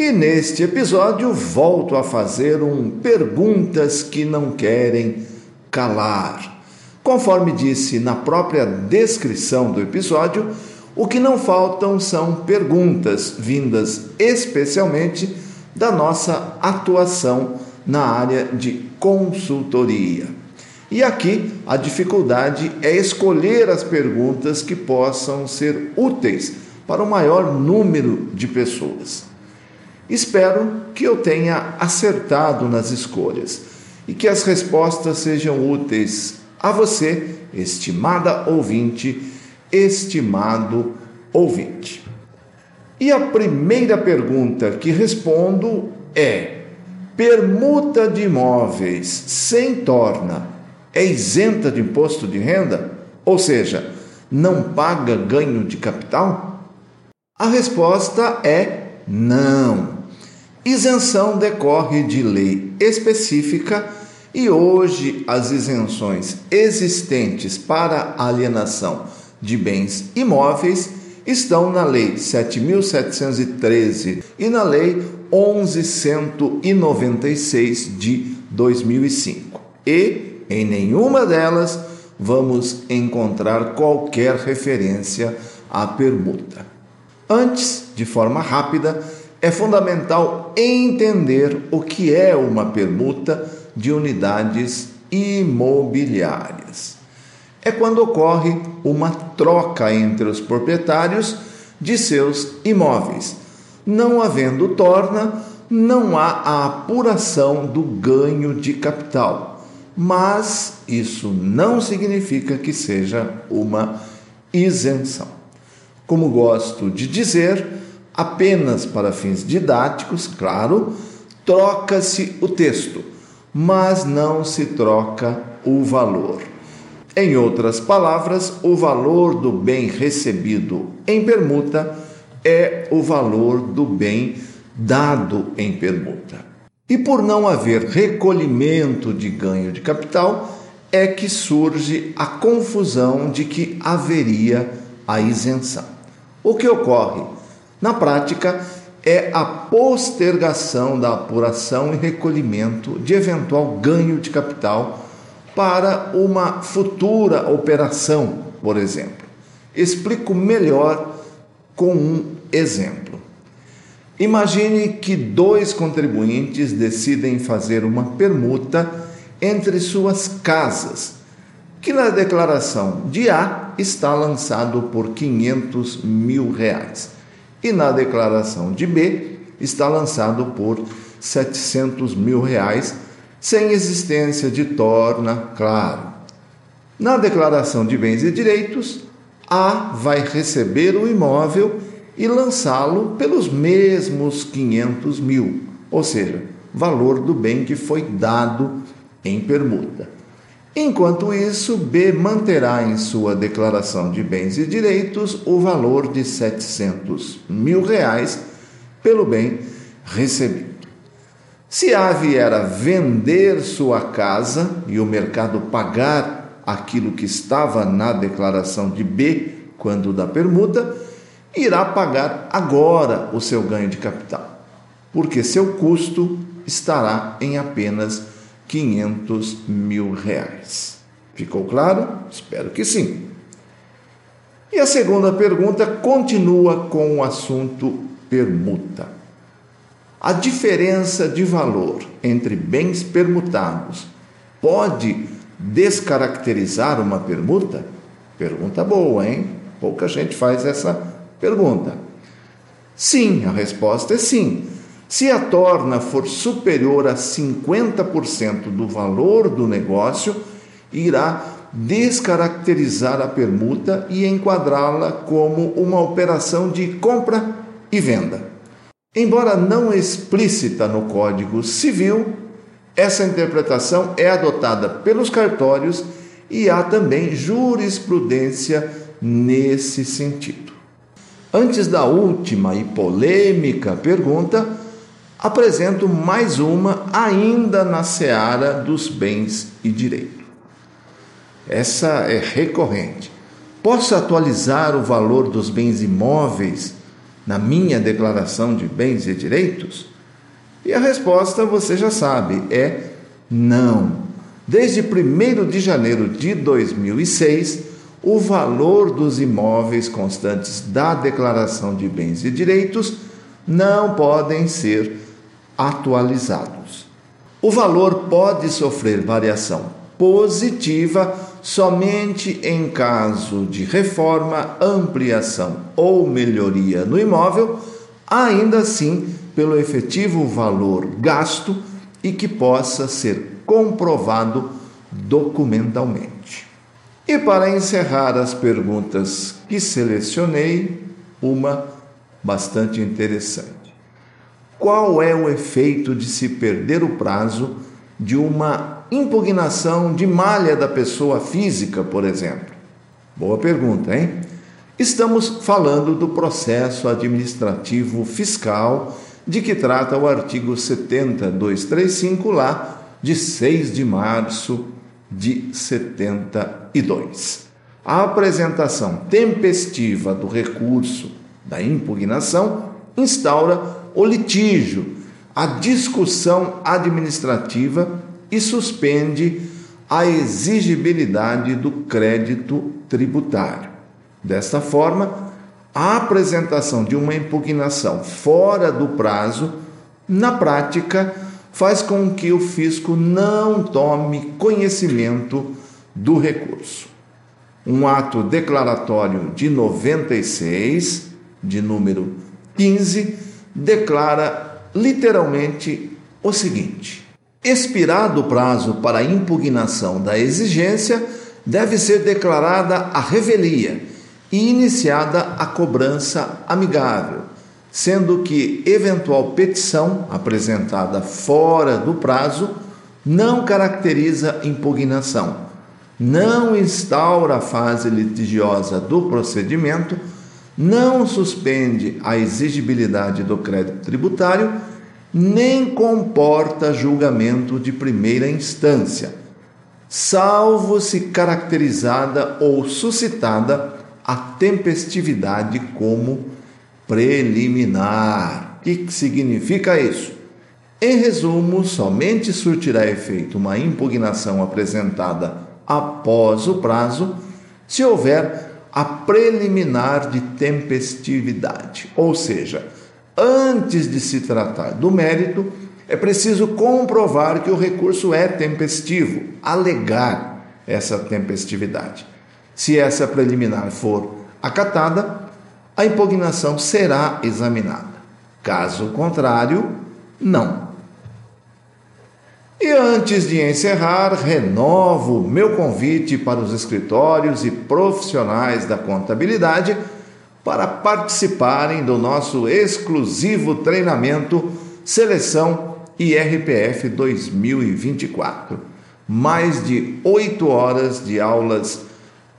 E neste episódio volto a fazer um perguntas que não querem calar. Conforme disse na própria descrição do episódio, o que não faltam são perguntas vindas especialmente da nossa atuação na área de consultoria. E aqui a dificuldade é escolher as perguntas que possam ser úteis para o maior número de pessoas. Espero que eu tenha acertado nas escolhas e que as respostas sejam úteis a você, estimada ouvinte, estimado ouvinte. E a primeira pergunta que respondo é: permuta de imóveis sem torna é isenta de imposto de renda? Ou seja, não paga ganho de capital? A resposta é não. Isenção decorre de lei específica e hoje as isenções existentes para alienação de bens imóveis estão na Lei 7.713 e na Lei 11.196 de 2005. E em nenhuma delas vamos encontrar qualquer referência à permuta. Antes, de forma rápida, é fundamental entender o que é uma permuta de unidades imobiliárias. É quando ocorre uma troca entre os proprietários de seus imóveis. Não havendo torna, não há a apuração do ganho de capital, mas isso não significa que seja uma isenção. Como gosto de dizer, apenas para fins didáticos, claro, troca-se o texto, mas não se troca o valor. Em outras palavras, o valor do bem recebido em permuta é o valor do bem dado em permuta. E por não haver recolhimento de ganho de capital, é que surge a confusão de que haveria a isenção. O que ocorre? Na prática, é a postergação da apuração e recolhimento de eventual ganho de capital para uma futura operação, por exemplo. Explico melhor com um exemplo. Imagine que dois contribuintes decidem fazer uma permuta entre suas casas, que na declaração de A está lançado por 500 mil reais e na declaração de B está lançado por 700 mil reais, sem existência de torna, claro. Na declaração de bens e direitos, A vai receber o imóvel e lançá-lo pelos mesmos 500 mil, ou seja, valor do bem que foi dado em permuta. Enquanto isso, B manterá em sua declaração de bens e direitos o valor de 700 mil reais pelo bem recebido. Se A vier a vender sua casa e o mercado pagar aquilo que estava na declaração de B quando da permuta, irá pagar agora o seu ganho de capital, porque seu custo estará em apenas 500 mil reais. Ficou claro? Espero que sim. E a segunda pergunta continua com o assunto permuta. A diferença de valor entre bens permutados pode descaracterizar uma permuta? Pergunta boa, hein? Pouca gente faz essa pergunta. Sim, a resposta é sim. Se a torna for superior a 50% do valor do negócio, irá descaracterizar a permuta e enquadrá-la como uma operação de compra e venda. Embora não explícita no Código Civil, Essa interpretação é adotada pelos cartórios e há também jurisprudência nesse sentido. Antes da última e polêmica pergunta, apresento mais uma ainda na seara dos bens e direito. Essa é recorrente. Posso atualizar o valor dos bens imóveis na minha declaração de bens e direitos? E a resposta você já sabe, é não. Desde 1 de janeiro de 2006, o valor dos imóveis constantes da declaração de bens e direitos não podem ser atualizados. O valor pode sofrer variação positiva somente em caso de reforma, ampliação ou melhoria no imóvel, ainda assim pelo efetivo valor gasto e que possa ser comprovado documentalmente. E para encerrar as perguntas que selecionei, uma bastante interessante. Qual é o efeito de se perder o prazo de uma impugnação de malha da pessoa física, por exemplo? Boa pergunta, hein? Estamos falando do processo administrativo fiscal de que trata o artigo 70235 lá de 6 de março de 72. A apresentação tempestiva do recurso da impugnação instaura o litígio, a discussão administrativa e suspende a exigibilidade do crédito tributário. Desta forma, a apresentação de uma impugnação fora do prazo, na prática, faz com que o fisco não tome conhecimento do recurso. Um ato declaratório de 96, de número 15, declara literalmente o seguinte: expirado o prazo para impugnação da exigência, deve ser declarada a revelia e iniciada a cobrança amigável, sendo que eventual petição apresentada fora do prazo não caracteriza impugnação, não instaura a fase litigiosa do procedimento não suspende a exigibilidade do crédito tributário, nem comporta julgamento de primeira instância, salvo se caracterizada ou suscitada a tempestividade como preliminar. O que significa isso? Em resumo, somente surtirá efeito uma impugnação apresentada após o prazo se houver a preliminar de tempestividade, ou seja, antes de se tratar do mérito, é preciso comprovar que o recurso é tempestivo, alegar essa tempestividade. Se essa preliminar for acatada, a impugnação será examinada. Caso contrário, não. Antes de encerrar, renovo meu convite para os escritórios e profissionais da contabilidade para participarem do nosso exclusivo treinamento Seleção IRPF 2024. Mais de oito horas de aulas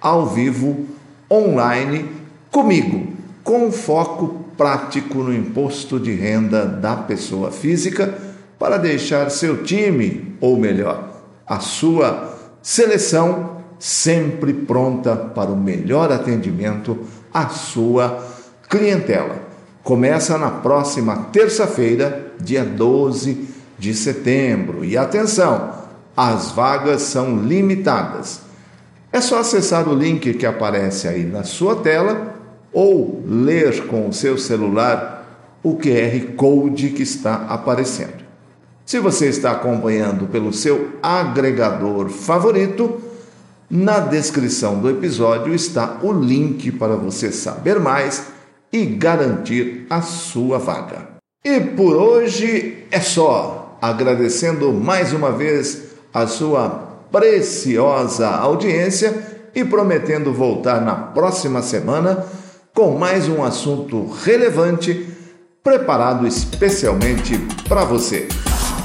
ao vivo, online, comigo, com foco prático no imposto de renda da pessoa física para deixar seu time, ou melhor, a sua seleção sempre pronta para o melhor atendimento à sua clientela. Começa na próxima terça-feira, dia 12 de setembro. E atenção, as vagas são limitadas. É só acessar o link que aparece aí na sua tela ou ler com o seu celular o QR Code que está aparecendo. Se você está acompanhando pelo seu agregador favorito, na descrição do episódio está o link para você saber mais e garantir a sua vaga. E por hoje é só, agradecendo mais uma vez a sua preciosa audiência e prometendo voltar na próxima semana com mais um assunto relevante preparado especialmente para você.